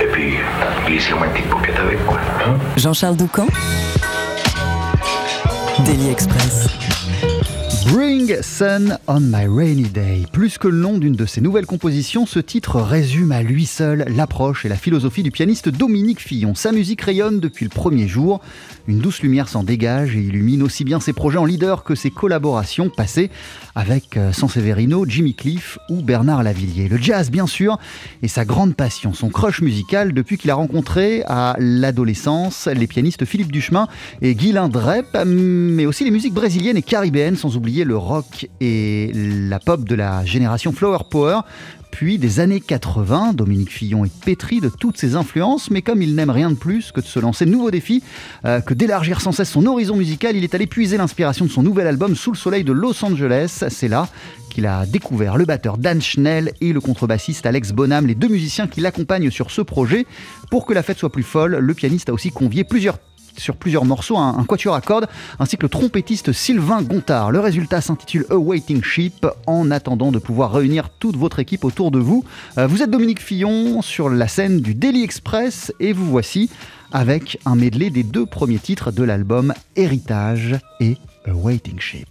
Et puis, glissez-moi une petite paupiette avec, quoi. hein? Jean-Charles Doucan? Daily Express. Bring Sun on My Rainy Day. Plus que le nom d'une de ses nouvelles compositions, ce titre résume à lui seul l'approche et la philosophie du pianiste Dominique Fillon. Sa musique rayonne depuis le premier jour. Une douce lumière s'en dégage et illumine aussi bien ses projets en leader que ses collaborations passées avec euh, Sanseverino, Jimmy Cliff ou Bernard Lavillier. Le jazz, bien sûr, est sa grande passion, son crush musical depuis qu'il a rencontré à l'adolescence les pianistes Philippe Duchemin et Guylain Drep, mais aussi les musiques brésiliennes et caribéennes, sans oublier le rock et la pop de la génération Flower Power. Puis des années 80, Dominique Fillon est pétri de toutes ses influences, mais comme il n'aime rien de plus que de se lancer de nouveaux défis, euh, que d'élargir sans cesse son horizon musical, il est allé puiser l'inspiration de son nouvel album Sous le soleil de Los Angeles. C'est là qu'il a découvert le batteur Dan Schnell et le contrebassiste Alex Bonham, les deux musiciens qui l'accompagnent sur ce projet. Pour que la fête soit plus folle, le pianiste a aussi convié plusieurs sur plusieurs morceaux, un, quatuor à cordes, ainsi que le trompettiste Sylvain Gontard. Le résultat s'intitule A Waiting Ship, en attendant de pouvoir réunir toute votre équipe autour de vous. Euh, vous êtes Dominique Fillon sur la scène du Daily Express, et vous voici avec un medley des deux premiers titres de l'album Héritage et A Waiting Ship.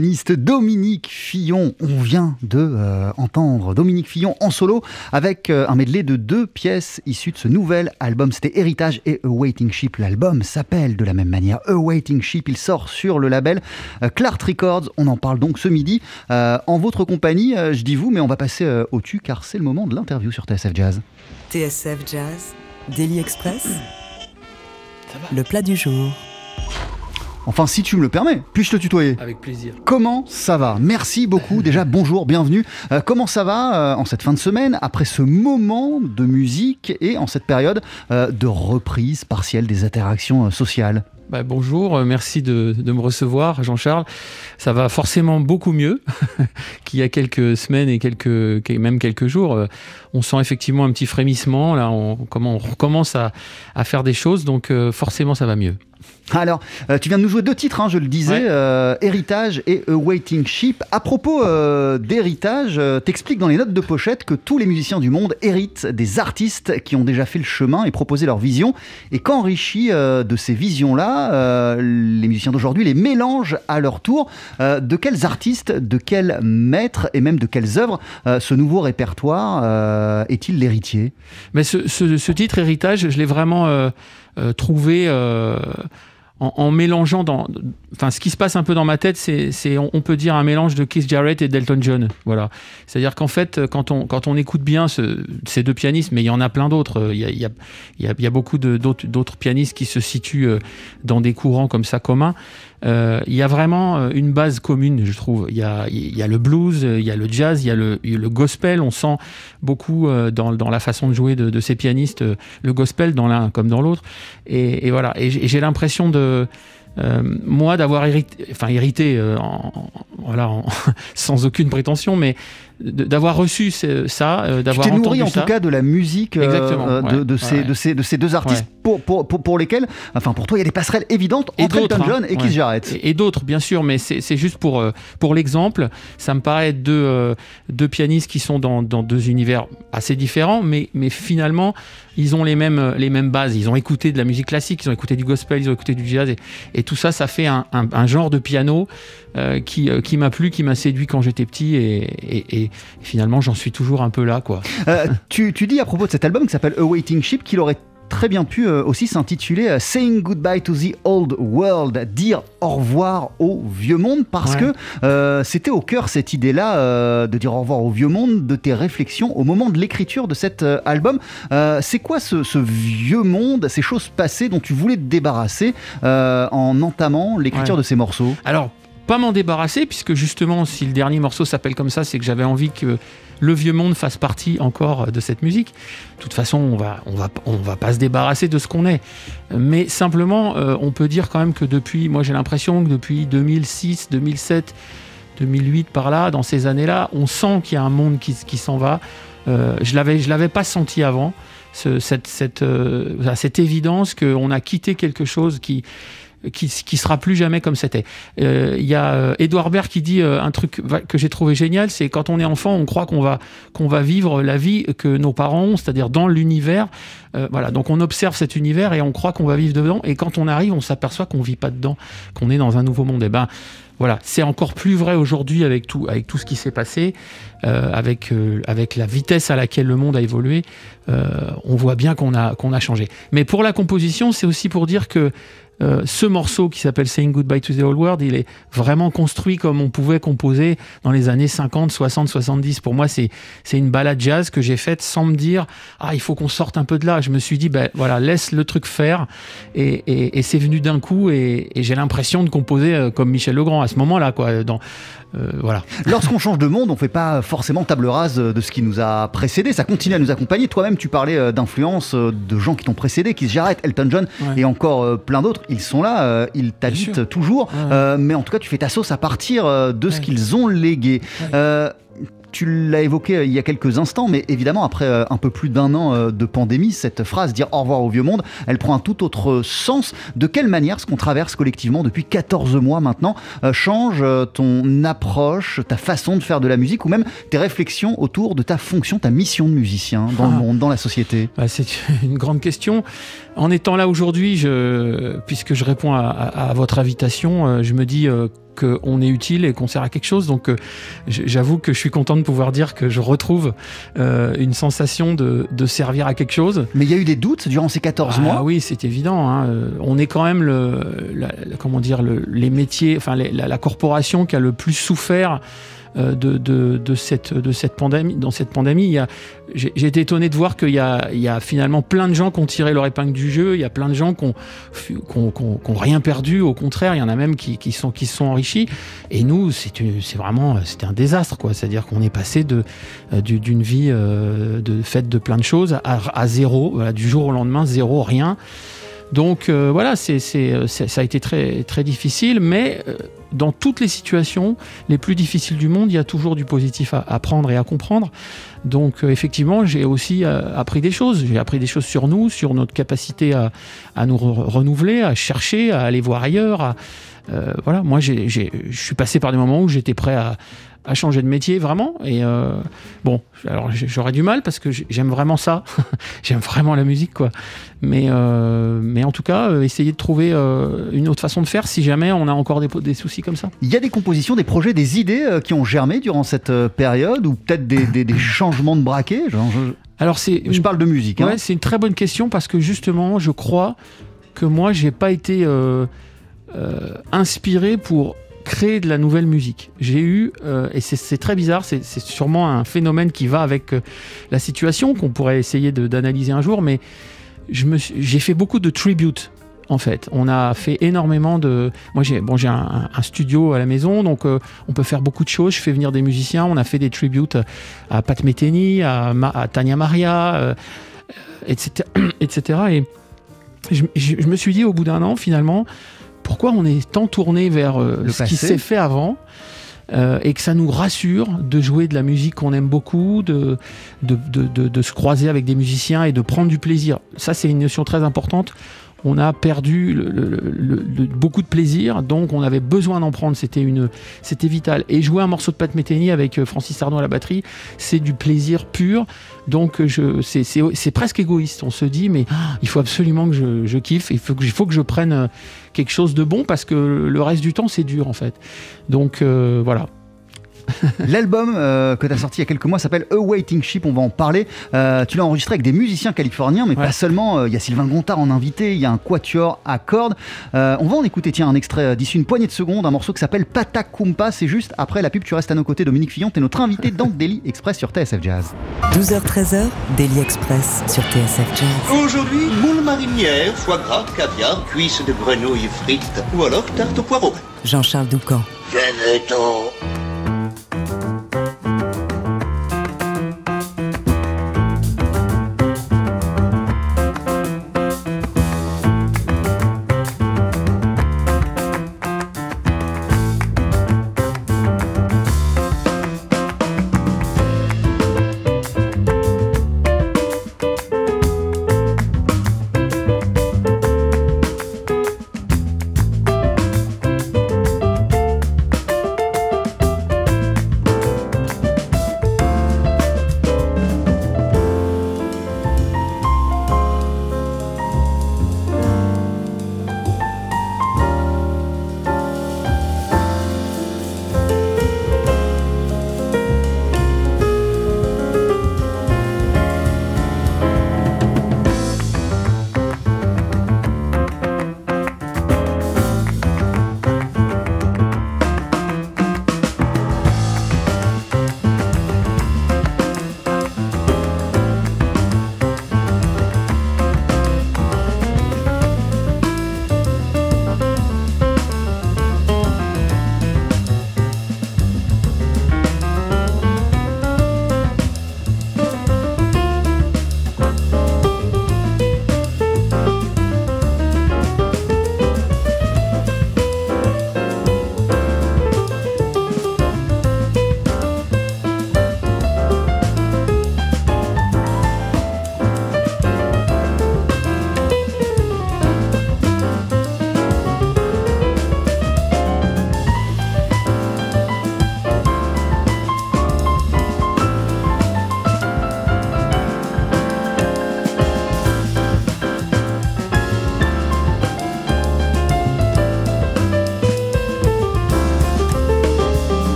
Pianiste Dominique Fillon. On vient de euh, entendre Dominique Fillon en solo avec euh, un medley de deux pièces issues de ce nouvel album. C'était Héritage et A Waiting Ship. L'album s'appelle de la même manière A Waiting Ship. Il sort sur le label euh, Clark Records. On en parle donc ce midi en votre compagnie. je dis vous, mais on va passer au tu car c'est le moment de l'interview sur TSF Jazz. TSF Jazz, Daily Express, le plat du jour. Enfin, si tu me le permets, puis-je te tutoyer Avec plaisir. Comment ça va? Merci beaucoup. Déjà, bonjour, bienvenue. Euh, comment ça va euh, en cette fin de semaine, après ce moment de musique et en cette période euh, de reprise partielle des interactions sociales? Bah, bonjour, merci de, me recevoir, Jean-Charles. Ça va forcément beaucoup mieux qu'il y a quelques semaines et quelques, même quelques jours. On sent effectivement un petit frémissement. Là, on, on recommence à, faire des choses, donc forcément, ça va mieux. Alors, euh, tu viens de nous jouer deux titres, hein, je le disais, euh, Héritage et A Waiting Ship. À propos euh, d'héritage, t'expliques dans les notes de pochette que tous les musiciens du monde héritent des artistes qui ont déjà fait le chemin et proposé leur vision, et qu'enrichis de ces visions-là, les musiciens d'aujourd'hui les mélangent à leur tour. de quels artistes, de quels maîtres et même de quelles œuvres ce nouveau répertoire est-il l'héritier? Mais ce, ce, titre Héritage, je l'ai vraiment trouvé en, mélangeant dans, enfin, ce qui se passe un peu dans ma tête, c'est, on, peut dire un mélange de Keith Jarrett et Delton John. Voilà. C'est-à-dire qu'en fait, quand on, quand on écoute bien ces deux pianistes, mais il y en a plein d'autres. Il y a, y a, il y a beaucoup d'autres, pianistes qui se situent euh, dans des courants comme ça communs. Euh, il y a vraiment euh, une base commune, je trouve. Il y a, le blues, il y a le jazz, il y a le, gospel. On sent beaucoup dans, dans, la façon de jouer de, ces pianistes le gospel dans l'un comme dans l'autre. Et, et voilà. Et j'ai l'impression de euh, moi d'avoir hérité, enfin hérité, euh, voilà, sans aucune prétention, mais d'avoir reçu ça, euh, d'avoir entendu nourri en tout cas de la musique de, de, ces, de, ces, de ces deux artistes pour, pour, pour, lesquels, enfin pour toi, il y a des passerelles évidentes entre Elton John et Keith Jarrett. Et, d'autres, bien sûr, mais c'est juste pour, pour l'exemple. Ça me paraît être deux, deux pianistes qui sont dans, dans, deux univers assez différents, mais, mais finalement, ils ont les mêmes, les mêmes bases. Ils ont écouté de la musique classique, ils ont écouté du gospel, ils ont écouté du jazz, et, et tout ça, ça fait un, un, genre de piano euh, qui, euh, qui m'a plu, qui m'a séduit quand j'étais petit, et, et, finalement, j'en suis toujours un peu là. quoi. Euh, tu, tu, dis à propos de cet album qui s'appelle A Waiting Ship qu'il aurait très bien pu euh, aussi s'intituler euh, Saying Goodbye to the Old World, dire au revoir au vieux monde, parce que euh, c'était au cœur cette idée-là de dire au revoir au vieux monde, de tes réflexions au moment de l'écriture de cet album. C'est quoi ce, vieux monde, ces choses passées dont tu voulais te débarrasser en entamant l'écriture de ces morceaux? Alors, pas m'en débarrasser, puisque justement, si le dernier morceau s'appelle comme ça, c'est que j'avais envie que le vieux monde fasse partie encore de cette musique. De toute façon, on va, on va, on va pas se débarrasser de ce qu'on est. Mais simplement, euh, on peut dire quand même que depuis, moi j'ai l'impression que depuis 2006, 2007, 2008 par là, dans ces années-là, on sent qu'il y a un monde qui, qui s'en va. Euh, je l'avais, je l'avais pas senti avant. cette, cette, euh, cette évidence qu'on a quitté quelque chose qui, qui, qui sera plus jamais comme c'était. Il euh, y a Edouard euh, Baird qui dit euh, un truc que j'ai trouvé génial, c'est quand on est enfant, on croit qu'on va qu'on va vivre la vie que nos parents ont, c'est-à-dire dans l'univers. voilà, donc on observe cet univers et on croit qu'on va vivre dedans, et quand on arrive, on s'aperçoit qu'on vit pas dedans, qu'on est dans un nouveau monde. Et eh ben voilà, c'est encore plus vrai aujourd'hui avec tout, avec tout ce qui s'est passé, avec, avec la vitesse à laquelle le monde a évolué. on voit bien qu'on a, qu'on a changé. Mais pour la composition, c'est aussi pour dire que euh, ce morceau qui s'appelle Saying Goodbye to the Old World, il est vraiment construit comme on pouvait composer dans les années 50, 60, 70. Pour moi, c'est une balade jazz que j'ai faite sans me dire ah il faut qu'on sorte un peu de là. Je me suis dit ben voilà laisse le truc faire et, c'est venu d'un coup et, j'ai l'impression de composer euh, comme Michel Legrand à ce moment-là quoi. Euh, voilà. Lorsqu'on change de monde, on fait pas forcément table rase de ce qui nous a précédé. Ça continue à nous accompagner. Toi-même, tu parlais d'influence de gens qui t'ont précédé, qui se Jarrett, Elton John et encore plein d'autres ils sont là, euh, ils t'habitent toujours, euh, mais en tout cas, tu fais ta sauce à partir euh, de ce qu'ils ont légué. Tu l'as évoqué il y a quelques instants, mais évidemment, après un peu plus d'un an de pandémie, cette phrase, dire au revoir au vieux monde, elle prend un tout autre sens. De quelle manière ce qu'on traverse collectivement depuis 14 mois maintenant change ton approche, ta façon de faire de la musique ou même tes réflexions autour de ta fonction, ta mission de musicien dans le ah. monde, dans la société? Bah, C'est une grande question. En étant là aujourd'hui, je, puisque je réponds à, votre invitation, euh, je me dis euh, qu'on est utile et qu'on sert à quelque chose. Donc euh, j'avoue que je suis content de pouvoir dire que je retrouve une sensation de, servir à quelque chose. Mais il y a eu des doutes durant ces 14 ah, mois Oui, c'est évident. Hein. On est quand même le, comment dire, les métiers, enfin la, corporation qui a le plus souffert euh, de, de, cette, de cette pandémie. Dans cette pandémie, j'ai été étonné de voir qu'il y, y, a finalement plein de gens qui ont tiré leur épingle du jeu. Il y a plein de gens qui n'ont rien perdu. Au contraire, il y en a même qui, qui sont, qui se sont enrichis. Et nous, c'est vraiment c'était un désastre. C'est-à-dire qu'on est passé euh, d'une vie euh, de faite de plein de choses à zéro, du jour au lendemain, zéro, rien. Donc euh, voilà, c'est, euh, ça a été très, très difficile, mais euh, dans toutes les situations les plus difficiles du monde, il y a toujours du positif à apprendre et à comprendre. Donc effectivement, j'ai aussi appris des choses. J'ai appris des choses sur nous, sur notre capacité à nous renouveler, à chercher, à aller voir ailleurs. voilà, moi, je suis passé par des moments où j'étais prêt à, à changer de métier vraiment. Et euh, bon, alors j'aurais du mal parce que j'aime vraiment ça. j'aime vraiment la musique, quoi. Mais, euh, mais en tout cas, euh, essayer de trouver une autre façon de faire si jamais on a encore des, des, soucis comme ça. Il y a des compositions, des projets, des idées qui ont germé durant cette période ou peut-être des, des, changements de braquet je... Alors c'est, je parle de musique. Hein. c'est une très bonne question parce que justement, je crois que moi, j'ai pas été inspiré pour créer de la nouvelle musique. J'ai eu, euh, et c'est très bizarre, c'est sûrement un phénomène qui va avec euh, la situation, qu'on pourrait essayer d'analyser un jour, mais j'ai fait beaucoup de tributes. En fait, on a fait énormément de. Moi, j'ai bon, j'ai un, studio à la maison, donc euh, on peut faire beaucoup de choses. Je fais venir des musiciens. On a fait des tributes à Pat Metheny, à, Tania Maria, etc., etc. Et je, je, me suis dit au bout d'un an, finalement, pourquoi on est tant tourné vers euh, ce qui s'est fait avant euh, et que ça nous rassure de jouer de la musique qu'on aime beaucoup, de de, de, de, se croiser avec des musiciens et de prendre du plaisir. Ça, c'est une notion très importante on a perdu beaucoup de plaisir, donc on avait besoin d'en prendre, c'était vital. Et jouer un morceau de Pat Metheny avec euh, Francis Ardon à la batterie, c'est du plaisir pur. Donc je, c'est, presque égoïste. On se dit, mais il faut absolument que je, kiffe, il faut que, je prenne euh, quelque chose de bon parce que le reste du temps c'est dur en fait. Donc euh, voilà. L'album euh, que tu as sorti il y a quelques mois s'appelle A Waiting Ship, on va en parler. Euh, tu l'as enregistré avec des musiciens californiens, mais pas seulement. Euh, il y a Sylvain Gontard en invité, il y a un quatuor à cordes. on va en écouter, tiens, un extrait d'ici une poignée de secondes, un morceau qui s'appelle Patakumpa. C'est juste après la pub, tu restes à nos côtés. Dominique Fillon, t'es notre invité dans Daily Express sur TSF Jazz. 12h-13h, Daily Express sur TSF Jazz. Aujourd'hui, moule marinière, foie gras, caviar, cuisses de grenouille frites ou alors tarte au poireau. Jean-Charles Doucan. Venez-t'en.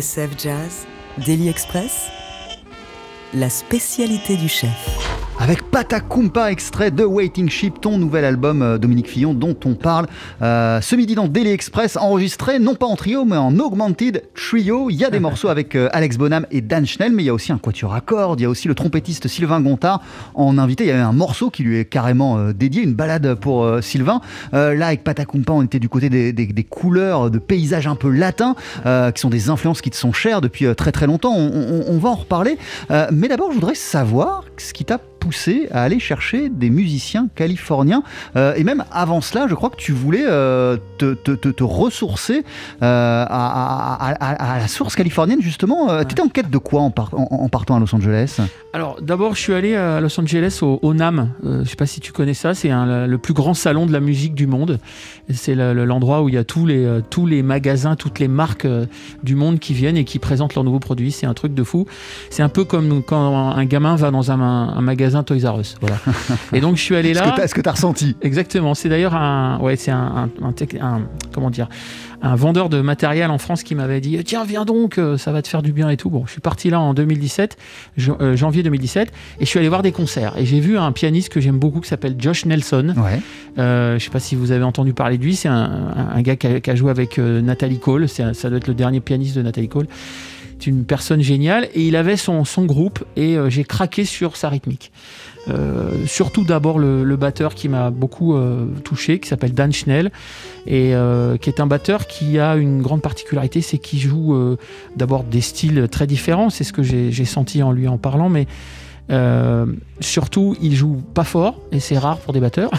TSF Jazz, Daily Express, la spécialité du chef avec Patakumpa, extrait de Waiting Ship, ton nouvel album euh, Dominique Fillon dont on parle euh, ce midi dans Daily Express, enregistré non pas en trio mais en augmented trio. Il y a des morceaux avec euh, Alex Bonham et Dan Schnell, mais il y a aussi un quatuor à cordes, il y a aussi le trompettiste Sylvain Gontard en invité. Il y avait un morceau qui lui est carrément dédié, une balade pour Sylvain. là, avec Patakumpa, on était du côté des, couleurs, de paysages un peu latins, qui sont des influences qui te sont chères depuis très très longtemps. On, on va en reparler. mais d'abord, je voudrais savoir ce qui t'a à aller chercher des musiciens californiens. Euh, et même avant cela, je crois que tu voulais euh, te, te, ressourcer euh, à, la source californienne, justement. Tu étais en quête de quoi en, partant à Los Angeles? Alors, d'abord, je suis allé à Los Angeles au, NAM. je sais pas si tu connais ça. C'est le plus grand salon de la musique du monde. C'est l'endroit où il y a tous les, tous les magasins, toutes les marques du monde qui viennent et qui présentent leurs nouveaux produits. C'est un truc de fou. C'est un peu comme quand un gamin va dans un magasin magasin Toys R Us. Voilà. Et donc je suis allé là. Est-ce que tu as ressenti? Exactement. C'est d'ailleurs un, ouais, c'est un, un, comment dire, un vendeur de matériel en France qui m'avait dit tiens viens donc, euh, ça va te faire du bien et tout. Bon, je suis parti là en 2017, euh, janvier 2017, et je suis allé voir des concerts. Et j'ai vu un pianiste que j'aime beaucoup qui s'appelle Josh Nelson. Ouais. Euh, je sais pas si vous avez entendu parler de lui. C'est un, gars qui a, joué avec Nathalie Cole. ça doit être le dernier pianiste de Nathalie Cole une personne géniale et il avait son, son groupe et euh, j'ai craqué sur sa rythmique. Euh, surtout d'abord le, batteur qui m'a beaucoup euh, touché, qui s'appelle Dan Schnell, et qui est un batteur qui a une grande particularité, c'est qu'il joue d'abord des styles très différents, c'est ce que j'ai senti en lui en parlant, mais surtout il joue pas fort, et c'est rare pour des batteurs.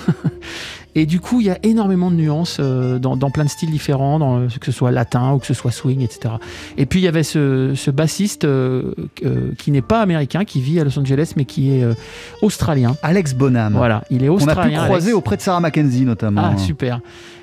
Et du coup, il y a énormément de nuances euh, dans, plein de styles différents, dans, que ce soit latin ou que ce soit swing, etc. Et puis, il y avait ce, bassiste euh, euh, qui n'est pas américain, qui vit à Los Angeles, mais qui est australien. Alex Bonham. Voilà, il est australien. On a pu croiser auprès de Sarah Mackenzie, notamment. Ah, super.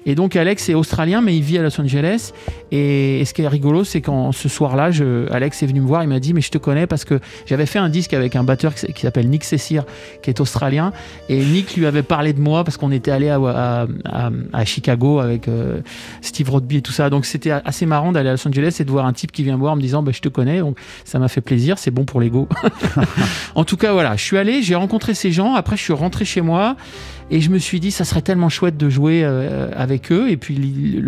Et donc Alex est australien, mais il vit à Los Angeles. Et, ce qui est rigolo, c'est quand ce soir-là, Alex est venu me voir, il m'a dit, mais je te connais parce que j'avais fait un disque avec un batteur qui, s'appelle Nick Cessir, qui est australien. Et Nick lui avait parlé de moi parce qu'on était allé à, à, Chicago avec euh, Steve Rodby et tout ça. Donc c'était assez marrant d'aller à Los Angeles et de voir un type qui vient me voir en me disant, bah, je te connais. Donc ça m'a fait plaisir, c'est bon pour l'ego. en tout cas, voilà, je suis allé, j'ai rencontré ces gens. Après, je suis rentré chez moi. Et je me suis dit, ça serait tellement chouette de jouer euh, avec eux. Et puis,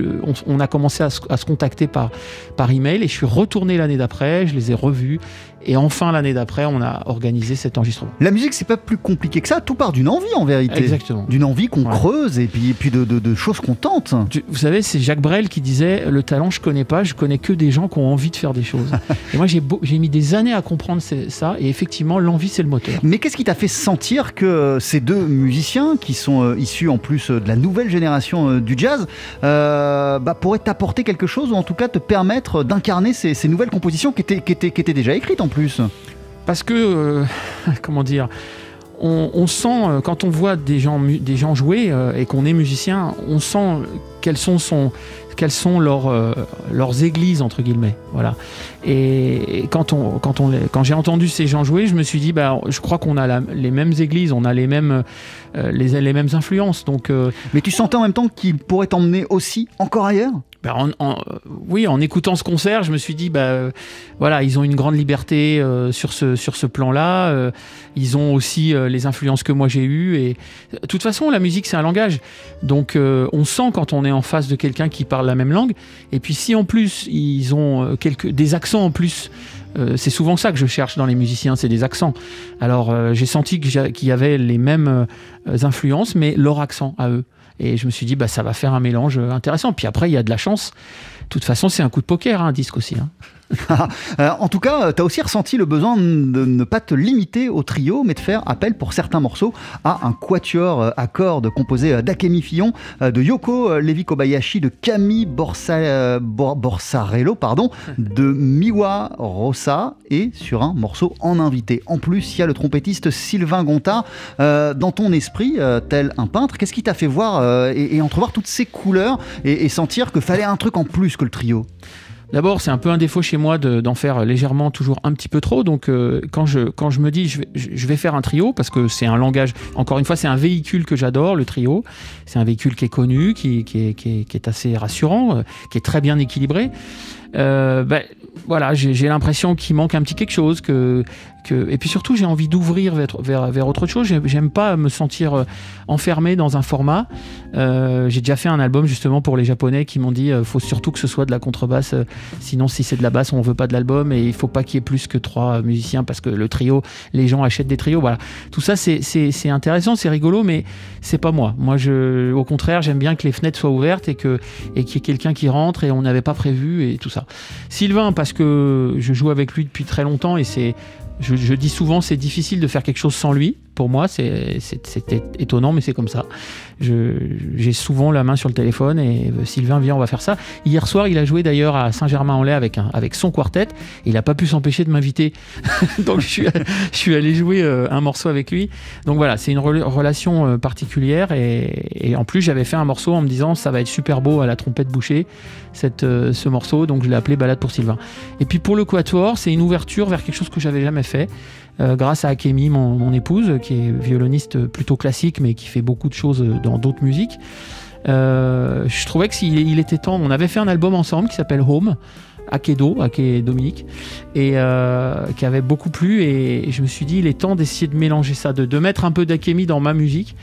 on, a commencé à se, contacter par, par email. Et je suis retourné l'année d'après, je les ai revus. Et enfin, l'année d'après, on a organisé cet enregistrement. La musique, c'est pas plus compliqué que ça. Tout part d'une envie, en vérité. Exactement. D'une envie qu'on creuse et puis, puis de, de, choses qu'on tente. Vous savez, c'est Jacques Brel qui disait Le talent, je connais pas, je connais que des gens qui ont envie de faire des choses. et moi, j'ai mis des années à comprendre ça. Et effectivement, l'envie, c'est le moteur. Mais qu'est-ce qui t'a fait sentir que ces deux musiciens, qui sont euh, issus en plus euh, de la nouvelle génération euh, du jazz, bah, pourraient t'apporter quelque chose ou en tout cas te permettre d'incarner ces, ces, nouvelles compositions qui étaient, qui étaient, qui étaient déjà écrites en plus Parce que, euh, comment dire, on, sent, euh, quand on voit des gens, des gens jouer euh, et qu'on est musicien, on sent quelles sont, son, quelles sont leurs, leurs églises, entre guillemets. Voilà. Et, quand, on, quand, on, quand j'ai entendu ces gens jouer, je me suis dit, bah, je crois qu'on a les mêmes églises, on a les mêmes, les, les mêmes influences. Donc, Mais tu sentais en même temps qu'ils pourraient t'emmener aussi encore ailleurs? Ben, en, oui, en écoutant ce concert, je me suis dit, bah, voilà, ils ont une grande liberté euh, sur ce, sur ce plan-là. Euh, ils ont aussi euh, les influences que moi j'ai eues. Et de toute façon, la musique, c'est un langage. Donc, on sent quand on est en face de quelqu'un qui parle la même langue. Et puis, si en plus, ils ont quelques, des accents en plus, c'est souvent ça que je cherche dans les musiciens, c'est des accents. Alors, j'ai senti qu'il y avait les mêmes influences, mais leur accent à eux. Et je me suis dit, bah, ça va faire un mélange intéressant. Puis après, il y a de la chance. De toute façon, c'est un coup de poker, hein, un disque aussi. Hein. Euh, en tout cas, tu as aussi ressenti le besoin de ne pas te limiter au trio, mais de faire appel pour certains morceaux à un quatuor euh, à cordes composé euh, d'Akemi Fillon, de Yoko Levi Kobayashi, de Camille Borsarello, pardon, de Miwa Rosa et sur un morceau en invité. En plus, il y a le trompettiste Sylvain Gonta. dans ton esprit, tel un peintre, qu'est-ce qui t'a fait voir et, entrevoir toutes ces couleurs et, et sentir que fallait un truc en plus que le trio? D'abord, c'est un peu un défaut chez moi d'en faire légèrement toujours un petit peu trop. Donc, euh, quand, je, quand je me dis je vais, je vais faire un trio, parce que c'est un langage, encore une fois, c'est un véhicule que j'adore, le trio. C'est un véhicule qui est connu, qui, qui, est, qui, est, assez rassurant, euh, qui est très bien équilibré. Euh, ben, voilà, j'ai l'impression qu'il manque un petit quelque chose, que, et puis surtout, j'ai envie d'ouvrir vers, vers, autre chose. J'aime pas me sentir euh, enfermé dans un format. Euh, j'ai déjà fait un album justement pour les Japonais qui m'ont dit euh, faut surtout que ce soit de la contrebasse. sinon, si c'est de la basse, on veut pas de l'album et il faut pas qu'il y ait plus que trois musiciens parce que le trio, les gens achètent des trios. Voilà, tout ça c'est intéressant, c'est rigolo, mais c'est pas moi. Moi, je, au contraire, j'aime bien que les fenêtres soient ouvertes et que et qu'il y ait quelqu'un qui rentre et on n'avait pas prévu et tout ça. Sylvain, parce que je joue avec lui depuis très longtemps et c'est je, dis souvent c'est difficile de faire quelque chose sans lui. Pour moi, c'est étonnant, mais c'est comme ça. J'ai souvent la main sur le téléphone et euh, Sylvain vient, on va faire ça. Hier soir, il a joué d'ailleurs à Saint-Germain-en-Laye avec, son quartet. Et il n'a pas pu s'empêcher de m'inviter. Donc je suis, allé jouer euh, un morceau avec lui. Donc voilà, c'est une relation euh, particulière. Et, en plus, j'avais fait un morceau en me disant ça va être super beau à la trompette bouchée, ce morceau. Donc je l'ai appelé Balade pour Sylvain. Et puis pour le quatuor, c'est une ouverture vers quelque chose que j'avais jamais fait. Euh, grâce à Akemi, mon, épouse, qui est violoniste plutôt classique, mais qui fait beaucoup de choses dans d'autres musiques. Euh, je trouvais que il était temps. On avait fait un album ensemble qui s'appelle Home. Akedo, Ake Dominique, et euh, qui avait beaucoup plu. Et, je me suis dit, il est temps d'essayer de mélanger ça, de, de mettre un peu d'Akemi dans ma musique.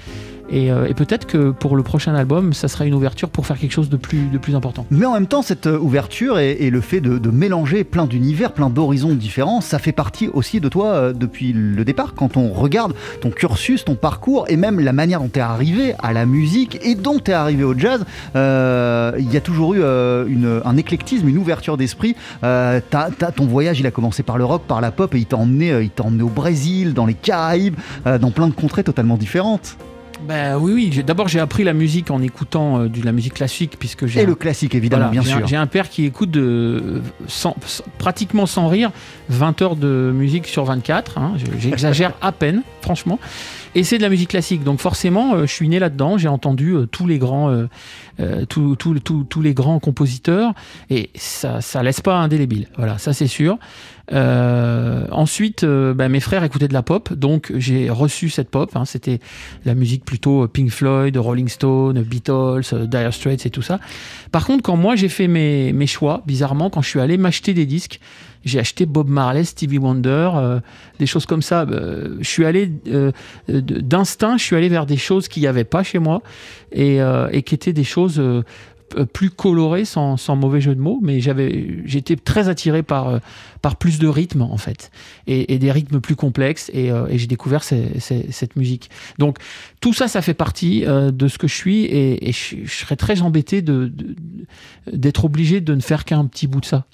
Euh, et, peut-être que pour le prochain album, ça sera une ouverture pour faire quelque chose de plus, important. Mais en même temps, cette euh, ouverture et, le fait de, mélanger plein d'univers, plein d'horizons différents, ça fait partie aussi de toi euh, depuis le départ. Quand on regarde ton cursus, ton parcours et même la manière dont tu es arrivé à la musique et dont tu es arrivé au jazz, il y a toujours eu un éclectisme, une ouverture d'esprit. ton voyage, il a commencé par le rock, par la pop et il t'a emmené, il t'a emmené au Brésil, dans les Caraïbes, dans plein de contrées totalement différentes. Ben oui, oui. D'abord, j'ai appris la musique en écoutant euh, de la musique classique, puisque j'ai. Et le classique, évidemment, bien sûr. J'ai un père qui écoute de, sans, pratiquement sans rire 20 heures de musique sur 24. Hein. J'exagère à peine, franchement. Et c'est de la musique classique, donc forcément, euh, je suis né là-dedans. J'ai entendu euh, tous les grands, tous les grands compositeurs, et ça, ça laisse pas indélébile. Voilà, ça c'est sûr. Euh, ensuite, euh, bah, mes frères écoutaient de la pop, donc j'ai reçu cette pop. Hein. C'était la musique plutôt Pink Floyd, Rolling Stone, Beatles, euh, Dire Straits et tout ça. Par contre, quand moi j'ai fait mes, mes choix, bizarrement, quand je suis allé m'acheter des disques, j'ai acheté Bob Marley, Stevie Wonder, des choses comme ça. je suis allé d'instinct, je suis allé vers des choses qu'il n'y avait pas chez moi et, et qui étaient des choses euh, plus coloré sans, mauvais jeu de mots, mais j'avais, j'étais très attiré par, euh, par plus de rythmes en fait, et, des rythmes plus complexes, et, euh, j'ai découvert cette musique. Donc tout ça, ça fait partie de ce que je suis, et, je, serais très embêté d'être obligé de ne faire qu'un petit bout de ça.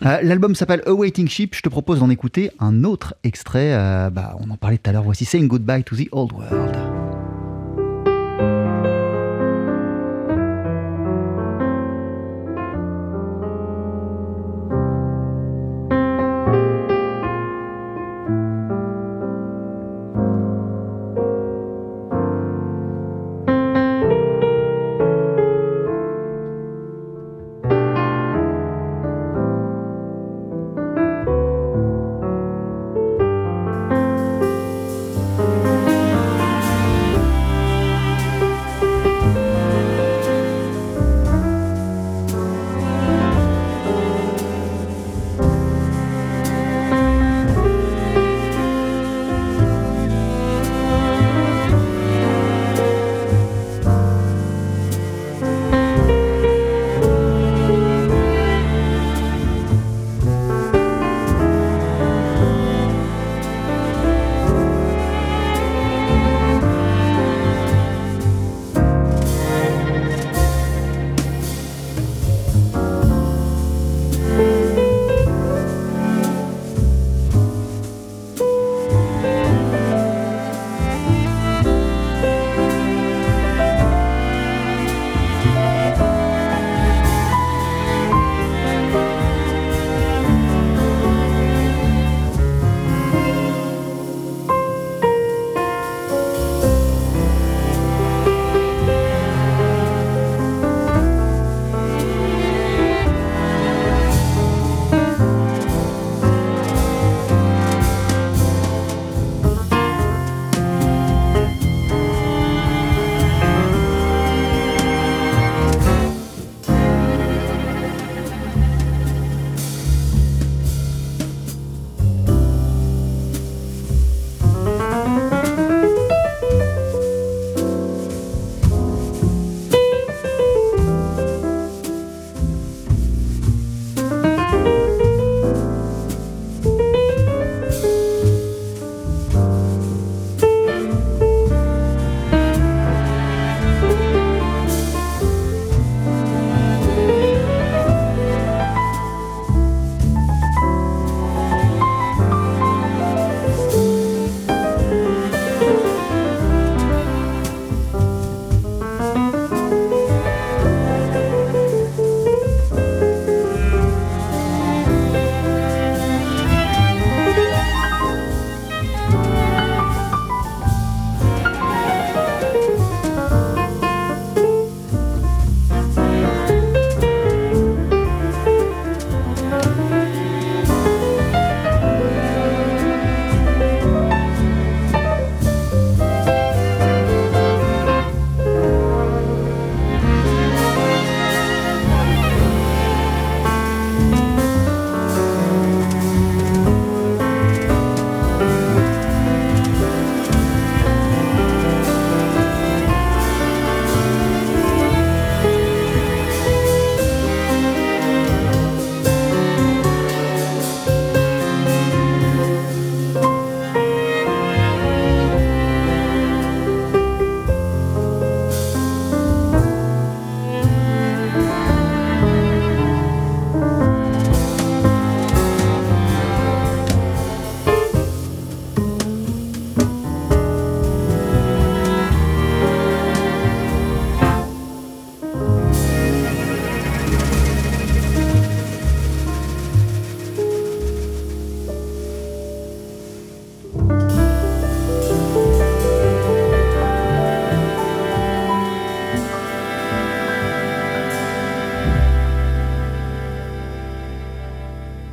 l'album s'appelle A Waiting Ship, je te propose d'en écouter un autre extrait, bah, on en parlait tout à l'heure, voici Saying Goodbye to the Old World.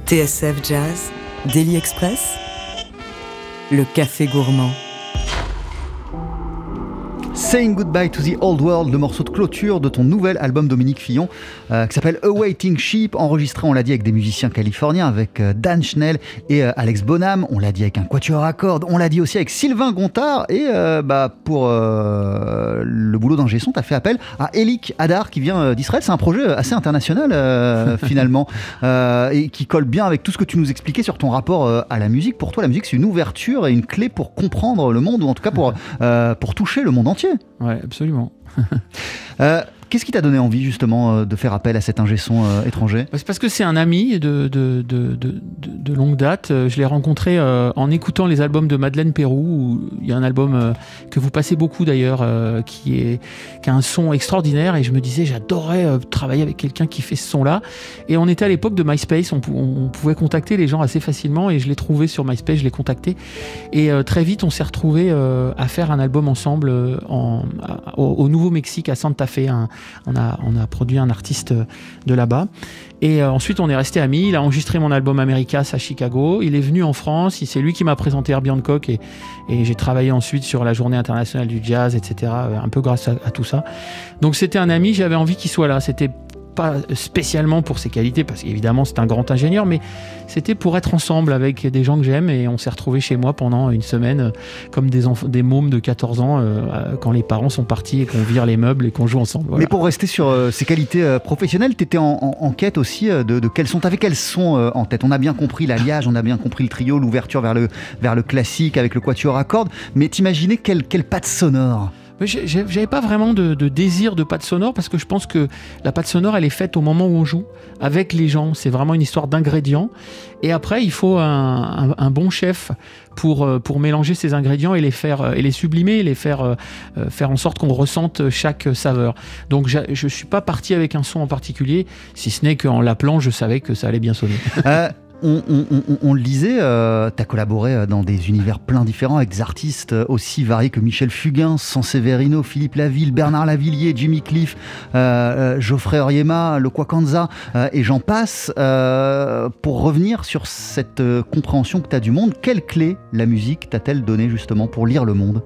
TSF Jazz, Daily Express, le café gourmand. Saying Goodbye to the Old World, le morceau de clôture de ton nouvel album Dominique Fillon, euh, qui s'appelle Awaiting Sheep, enregistré, on l'a dit, avec des musiciens californiens, avec euh, Dan Schnell et euh, Alex Bonham, on l'a dit avec un quatuor à cordes, on l'a dit aussi avec Sylvain Gontard, et bah, pour le boulot d'ingé son, tu as fait appel à Elik Hadar, qui vient d'Israël. C'est un projet assez international, finalement, et qui colle bien avec tout ce que tu nous expliquais sur ton rapport à la musique. Pour toi, la musique, c'est une ouverture et une clé pour comprendre le monde, ou en tout cas pour, pour toucher le monde entier. Ouais, absolument. euh, Qu'est-ce qui t'a donné envie justement euh, de faire appel à cet ingé son euh, étranger? Bah, C'est parce que c'est un ami de, de, de, de, longue date. Euh, je l'ai rencontré en écoutant les albums de Madeleine Pérou. Il y a un album que vous passez beaucoup d'ailleurs, qui, qui a un son extraordinaire. Et je me disais, j'adorerais travailler avec quelqu'un qui fait ce son-là. Et on était à l'époque de MySpace, on, pouvait contacter les gens assez facilement. Et je l'ai trouvé sur MySpace, je l'ai contacté. Et très vite, on s'est retrouvé à faire un album ensemble en, au, Nouveau-Mexique, à Santa Fe, on a, on a produit un artiste de là-bas. Et euh, ensuite, on est resté amis. Il a enregistré mon album Americas à Chicago. Il est venu en France. C'est lui qui m'a présenté Herbie Hancock. Et, et j'ai travaillé ensuite sur la journée internationale du jazz, etc. Euh, un peu grâce à, tout ça. Donc, c'était un ami. J'avais envie qu'il soit là. C'était pas spécialement pour ses qualités, parce qu'évidemment c'est un grand ingénieur, mais c'était pour être ensemble avec des gens que j'aime et on s'est retrouvés chez moi pendant une semaine euh, comme des, des mômes de 14 ans euh, euh, quand les parents sont partis et qu'on vire les meubles et qu'on joue ensemble. Mais pour rester sur ses qualités professionnelles, tu étais en, quête aussi de, de quels sont, t'avais quels sont en tête? On a bien compris l'alliage, on a bien compris le trio, l'ouverture vers le, vers le classique avec le quatuor à cordes, mais t'imaginais quelle, quelle patte sonore? J'avais pas vraiment de, désir de patte sonore parce que je pense que la patte sonore elle est faite au moment où on joue avec les gens. C'est vraiment une histoire d'ingrédients. Et après, il faut un, bon chef pour, euh, pour mélanger ces ingrédients et les faire euh, et les sublimer, les faire euh, faire en sorte qu'on ressente chaque saveur. Donc je suis pas parti avec un son en particulier, si ce n'est qu'en l'appelant, je savais que ça allait bien sonner. On, le disait, euh, tu as collaboré euh, dans des univers plein différents avec des artistes euh, aussi variés que Michel Fugain, Sanseverino, Philippe Laville, Bernard Lavillier, Jimmy Cliff, Geoffrey Oriema, Le Kwakanza, et j'en passe. pour revenir sur cette compréhension que tu as du monde, quelle clé la musique t'a-t-elle donné justement pour lire le monde?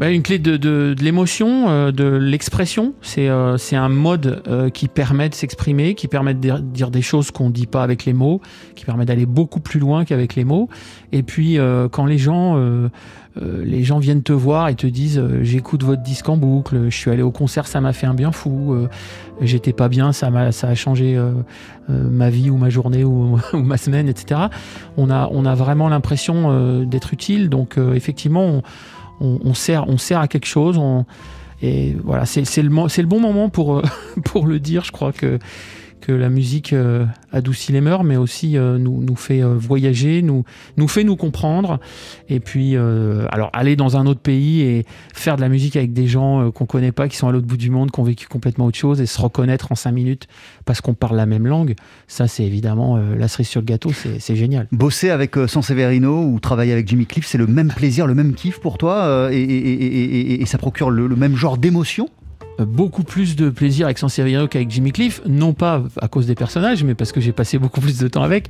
Bah, une clé de, de, de l'émotion, euh, de l'expression. C'est euh, un mode euh, qui permet de s'exprimer, qui permet de dire des choses qu'on ne dit pas avec les mots, qui permet d'aller beaucoup plus loin qu'avec les mots. Et puis quand les gens, les gens viennent te voir et te disent j'écoute votre disque en boucle, je suis allé au concert, ça m'a fait un bien fou, j'étais pas bien, ça a, ça a changé ma vie ou ma journée ou, ma semaine, etc. On a, on a vraiment l'impression d'être utile. Donc effectivement, on, sert, on sert à quelque chose. et voilà, c'est le, le bon moment pour, euh, pour le dire. Je crois que que la musique euh, adoucit les mœurs, mais aussi euh, nous, nous fait euh, voyager, nous, nous fait nous comprendre. Et puis, alors, aller dans un autre pays et faire de la musique avec des gens qu'on connaît pas, qui sont à l'autre bout du monde, qui ont vécu complètement autre chose, et se reconnaître en cinq minutes parce qu'on parle la même langue, ça, c'est évidemment la cerise sur le gâteau, c'est génial. Bosser avec Sanseverino ou travailler avec Jimmy Cliff, c'est le même plaisir, le même kiff pour toi, et, ça procure le même genre d'émotion? Beaucoup plus de plaisir avec Sanseverino qu'avec Jimmy Cliff, non pas à cause des personnages, mais parce que j'ai passé beaucoup plus de temps avec.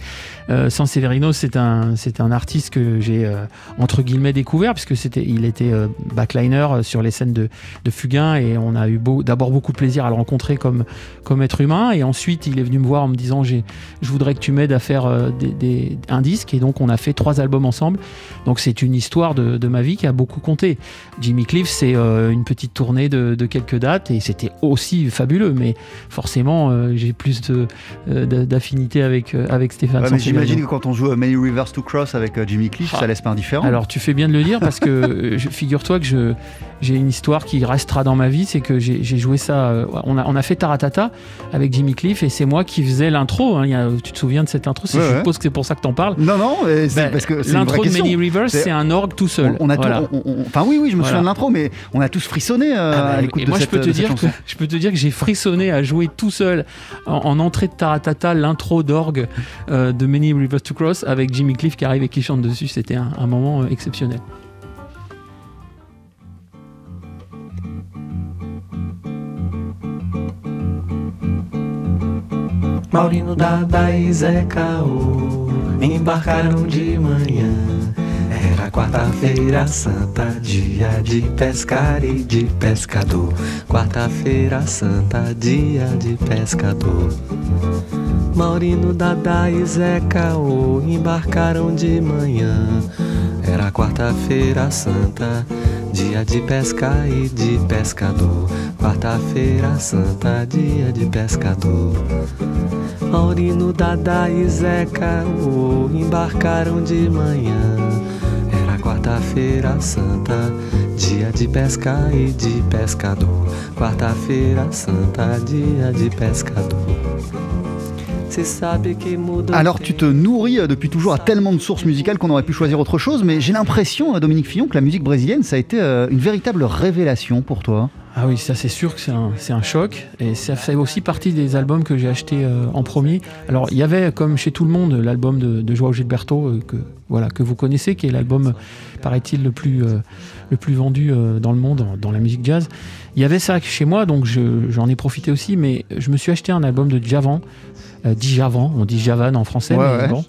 Euh, Sanseverino, c'est un, c'est un artiste que j'ai euh, entre guillemets découvert, puisque c'était, il était euh, backliner sur les scènes de, de Fugain, et on a eu d'abord beaucoup de plaisir à le rencontrer comme, comme être humain, et ensuite il est venu me voir en me disant j'ai, je voudrais que tu m'aides à faire euh, des, un disque, et donc on a fait trois albums ensemble. Donc c'est une histoire de, de ma vie qui a beaucoup compté. Jimmy Cliff, c'est une petite tournée de, de quelques dates et c'était aussi fabuleux. Mais forcément, euh, j'ai plus euh, d'affinité avec, euh, avec Stéphane. J'imagine que quand on joue Many Rivers to Cross avec Jimmy Cliff, ça ah. laisse pas indifférent. Alors tu fais bien de le dire parce que figure-toi que je j'ai une histoire qui restera dans ma vie, c'est que j'ai joué ça. Euh, on, a, on a fait Taratata avec Jimmy Cliff et c'est moi qui faisais l'intro. Hein. Tu te souviens de cette intro? Je suppose que c'est pour ça que t'en parles. Non, non, c'est ben, parce que l'intro de Many Rivers, c'est un orgue tout seul. On, a enfin oui, oui, je me souviens de l'intro, mais on a tous frissonné euh, ah ben, à l'écoute de moi, cette, je peux te dire que je peux te dire que j'ai frissonné à jouer tout seul en, entrée de Taratata l'intro d'orgue euh, de Many Rivers to Cross avec Jimmy Cliff qui arrive et qui chante dessus. C'était un moment exceptionnel. Maurino, Dada e Zé Caô embarcaram de manhã. Era quarta-feira santa, dia de pescar e de pescador. Quarta-feira santa, dia de pescador. Maurino, Dada e Zé Caô embarcaram de manhã. Era quarta-feira santa, dia de pescar e de pescador. Quarta-feira santa, dia de pescador. Maurino, Dada e embarcaram de manhã. Era quarta-feira santa, dia de pesca e de pescador. Quarta-feira santa, dia de pescador. Alors tu te nourris euh, depuis toujours à tellement de sources musicales qu'on aurait pu choisir autre chose, mais j'ai l'impression, euh, Dominique Fillon, que la musique brésilienne, ça a été euh, une véritable révélation pour toi. Ah oui, ça c'est sûr que c'est un, un, choc. Et ça fait aussi partie des albums que j'ai achetés en premier. Alors il y avait, comme chez tout le monde, l'album de, de Joao Gilberto, que, voilà, que vous connaissez, qui est l'album, paraît-il, le, plus le plus vendu dans le monde, dans la musique jazz. Il y avait ça chez moi, donc j'en ai profité aussi, mais je me suis acheté un album de Javan, euh, Javan, on dit Javan en français, mais bon.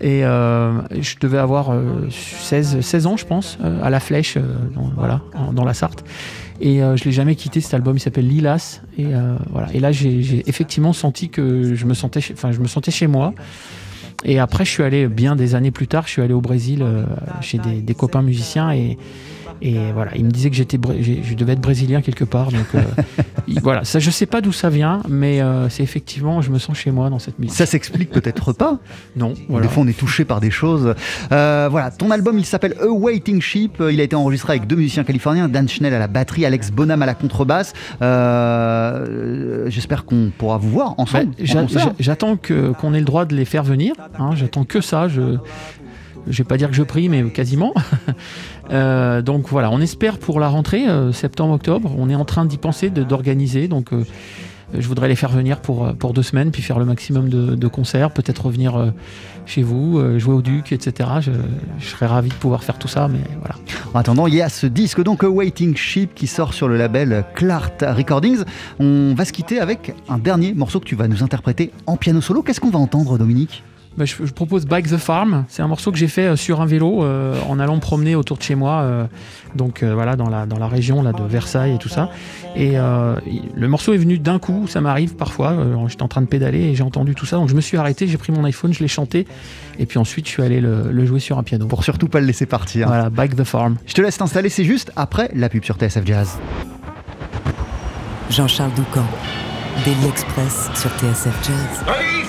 Et euh, je devais avoir 16, euh, 16 ans, je pense, à la flèche, dans, voilà, dans la Sarthe. Et je l'ai jamais quitté cet album, il s'appelle Lilas. Et voilà. Et là, j'ai effectivement senti que je me sentais, enfin, je me sentais chez moi. Et après, je suis allé bien des années plus tard, je suis allé au Brésil chez des, des copains musiciens et et voilà, il me disait que j'étais, je devais être brésilien quelque part. Donc euh, voilà, ça, je sais pas d'où ça vient, mais euh, c'est effectivement, je me sens chez moi dans cette musique. Ça s'explique peut-être pas. Non. Des fois, on est touché par des choses. Euh, voilà, ton album, il s'appelle A Waiting Ship. Il a été enregistré avec deux musiciens californiens, Dan Schnell à la batterie, Alex Bonham à la contrebasse. j'espère qu'on pourra vous voir ensemble. Bah, j'attends qu'on ait le droit de les faire venir. Hein, j'attends que ça. Je, je vais pas dire que je prie, mais quasiment. Euh, donc voilà, on espère pour la rentrée, euh, septembre-octobre, on est en train d'y penser, d'organiser. Donc euh, je voudrais les faire venir pour, pour deux semaines, puis faire le maximum de, concerts, peut-être revenir chez vous, jouer au Duc, etc. Je, serais ravi de pouvoir faire tout ça, mais voilà. En attendant, il y a ce disque, donc Waiting Ship, qui sort sur le label Clart Recordings. On va se quitter avec un dernier morceau que tu vas nous interpréter en piano solo. Qu'est-ce qu'on va entendre, Dominique? Bah, je, propose Bike the Farm. C'est un morceau que j'ai fait euh, sur un vélo euh, en allant promener autour de chez moi, euh, donc voilà dans la, dans la région là, de Versailles et tout ça. Et le morceau est venu d'un coup, ça m'arrive parfois. J'étais en train de pédaler et j'ai entendu tout ça, donc je me suis arrêté, j'ai pris mon iPhone, je l'ai chanté, et puis ensuite je suis allé le, jouer sur un piano. Pour surtout pas le laisser partir. Voilà, Bike the Farm. Je te laisse t'installer, c'est juste après la pub sur TSF Jazz. Jean-Charles Doucan, Daily Express sur TSF Jazz. Allez,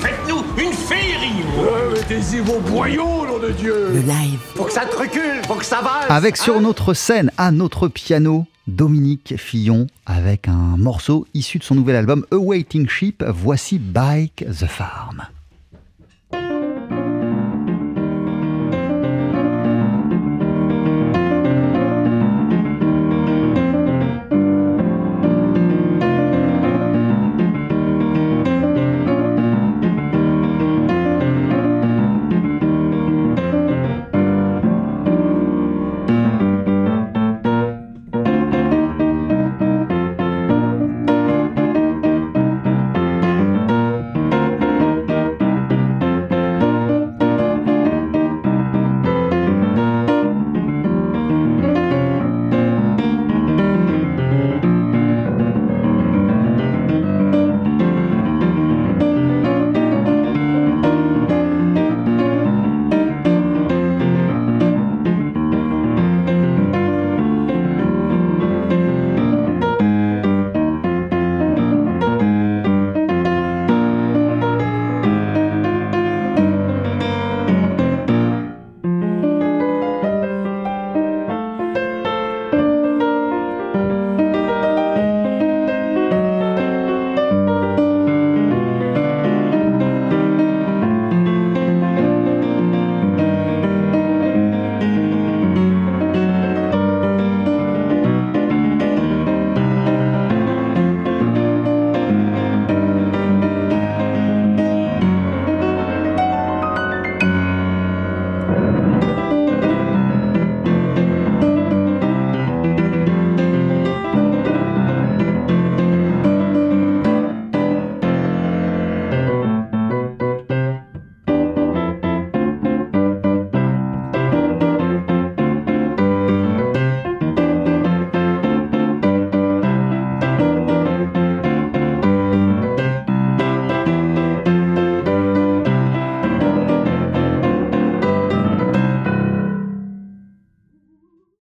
Mettez-y vos boyaux, nom de Dieu Le live. Faut que ça te recule, faut que ça va Avec sur notre scène, à notre piano, Dominique Fillon, avec un morceau issu de son nouvel album A Waiting Ship, voici Bike the Farm.